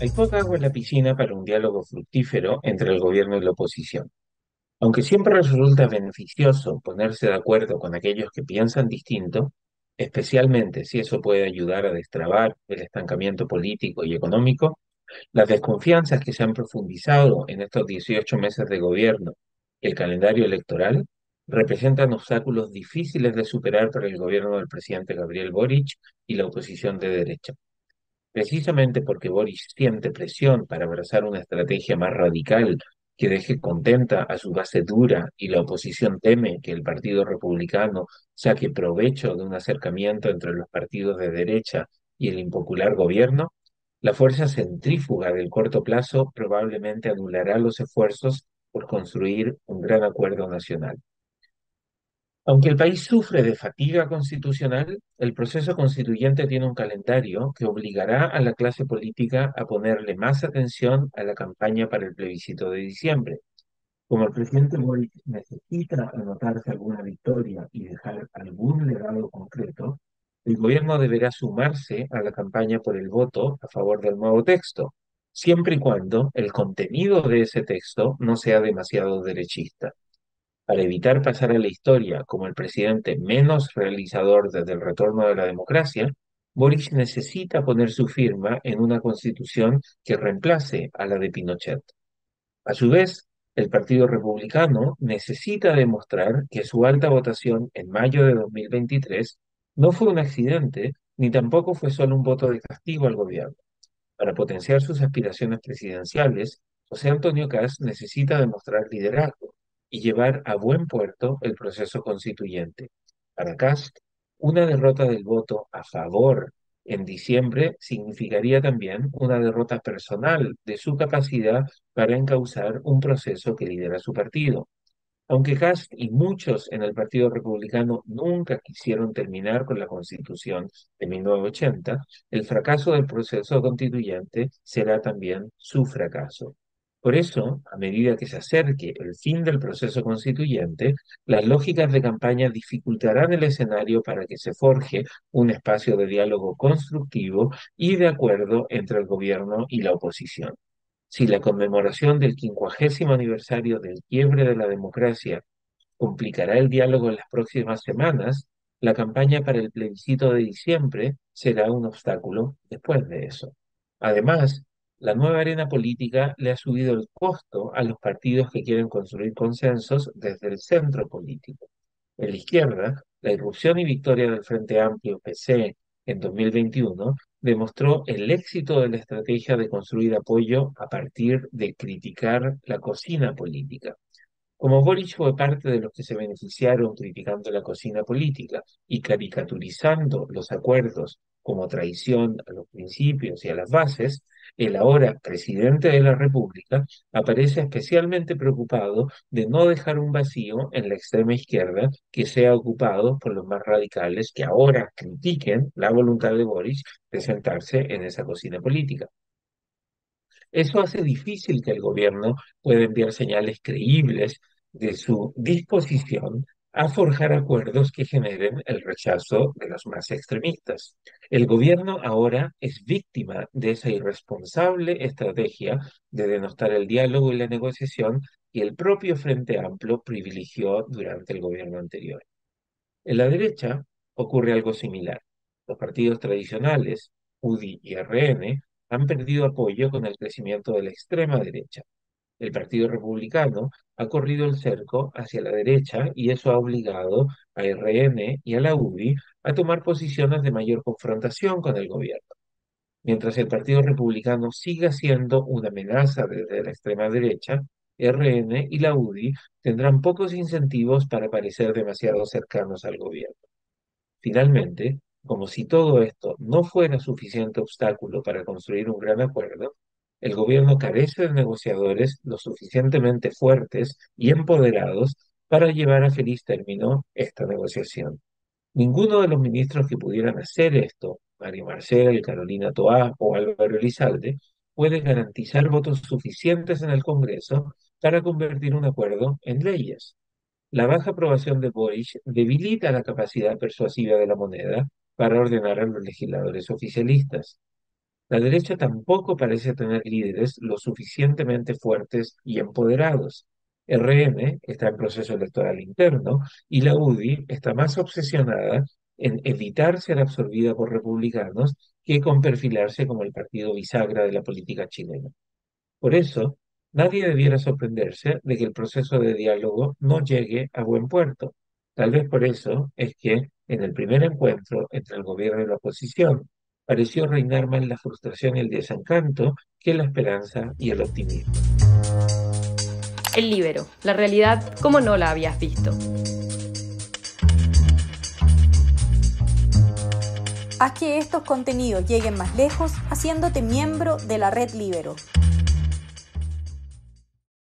Hay poca agua en la piscina para un diálogo fructífero entre el gobierno y la oposición. Aunque siempre resulta beneficioso ponerse de acuerdo con aquellos que piensan distinto, especialmente si eso puede ayudar a destrabar el estancamiento político y económico, las desconfianzas que se han profundizado en estos 18 meses de gobierno y el calendario electoral representan obstáculos difíciles de superar para el gobierno del presidente Gabriel Boric y la oposición de derecha. Precisamente porque Boris siente presión para abrazar una estrategia más radical que deje contenta a su base dura y la oposición teme que el Partido Republicano saque provecho de un acercamiento entre los partidos de derecha y el impopular gobierno, la fuerza centrífuga del corto plazo probablemente anulará los esfuerzos por construir un gran acuerdo nacional. Aunque el país sufre de fatiga constitucional, el proceso constituyente tiene un calendario que obligará a la clase política a ponerle más atención a la campaña para el plebiscito de diciembre. Como el presidente Boric necesita anotarse alguna victoria y dejar algún legado concreto, el gobierno deberá sumarse a la campaña por el voto a favor del nuevo texto, siempre y cuando el contenido de ese texto no sea demasiado derechista para evitar pasar a la historia como el presidente menos realizador desde el retorno de la democracia, Boris necesita poner su firma en una constitución que reemplace a la de Pinochet. A su vez, el Partido Republicano necesita demostrar que su alta votación en mayo de 2023 no fue un accidente ni tampoco fue solo un voto de castigo al gobierno. Para potenciar sus aspiraciones presidenciales, José Antonio Caz necesita demostrar liderazgo y llevar a buen puerto el proceso constituyente. Para Cast, una derrota del voto a favor en diciembre significaría también una derrota personal de su capacidad para encauzar un proceso que lidera su partido. Aunque Cast y muchos en el Partido Republicano nunca quisieron terminar con la Constitución de 1980, el fracaso del proceso constituyente será también su fracaso. Por eso, a medida que se acerque el fin del proceso constituyente, las lógicas de campaña dificultarán el escenario para que se forje un espacio de diálogo constructivo y de acuerdo entre el gobierno y la oposición. Si la conmemoración del quincuagésimo aniversario del quiebre de la democracia complicará el diálogo en las próximas semanas, la campaña para el plebiscito de diciembre será un obstáculo después de eso. Además, la nueva arena política le ha subido el costo a los partidos que quieren construir consensos desde el centro político. En la izquierda, la irrupción y victoria del Frente Amplio PC en 2021 demostró el éxito de la estrategia de construir apoyo a partir de criticar la cocina política. Como Boric fue parte de los que se beneficiaron criticando la cocina política y caricaturizando los acuerdos como traición a los principios y a las bases, el ahora presidente de la República aparece especialmente preocupado de no dejar un vacío en la extrema izquierda que sea ocupado por los más radicales que ahora critiquen la voluntad de Boris de sentarse en esa cocina política. Eso hace difícil que el gobierno pueda enviar señales creíbles de su disposición a forjar acuerdos que generen el rechazo de los más extremistas. El gobierno ahora es víctima de esa irresponsable estrategia de denostar el diálogo y la negociación que el propio Frente Amplio privilegió durante el gobierno anterior. En la derecha ocurre algo similar. Los partidos tradicionales, UDI y RN, han perdido apoyo con el crecimiento de la extrema derecha. El Partido Republicano ha corrido el cerco hacia la derecha y eso ha obligado a RN y a la UDI a tomar posiciones de mayor confrontación con el gobierno. Mientras el Partido Republicano siga siendo una amenaza desde la extrema derecha, RN y la UDI tendrán pocos incentivos para parecer demasiado cercanos al gobierno. Finalmente, como si todo esto no fuera suficiente obstáculo para construir un gran acuerdo, el gobierno carece de negociadores lo suficientemente fuertes y empoderados para llevar a feliz término esta negociación. Ninguno de los ministros que pudieran hacer esto, Mario Marcel, Carolina Toá o Álvaro Elizalde, puede garantizar votos suficientes en el Congreso para convertir un acuerdo en leyes. La baja aprobación de Boris debilita la capacidad persuasiva de la moneda para ordenar a los legisladores oficialistas. La derecha tampoco parece tener líderes lo suficientemente fuertes y empoderados. RM está en proceso electoral interno y la UDI está más obsesionada en evitar ser absorbida por republicanos que con perfilarse como el partido bisagra de la política chilena. Por eso, nadie debiera sorprenderse de que el proceso de diálogo no llegue a buen puerto. Tal vez por eso es que en el primer encuentro entre el gobierno y la oposición pareció reinar más la frustración y el desencanto que la esperanza y el optimismo. El libero, la realidad como no la habías visto. Haz que estos contenidos lleguen más lejos haciéndote miembro de la red Libero.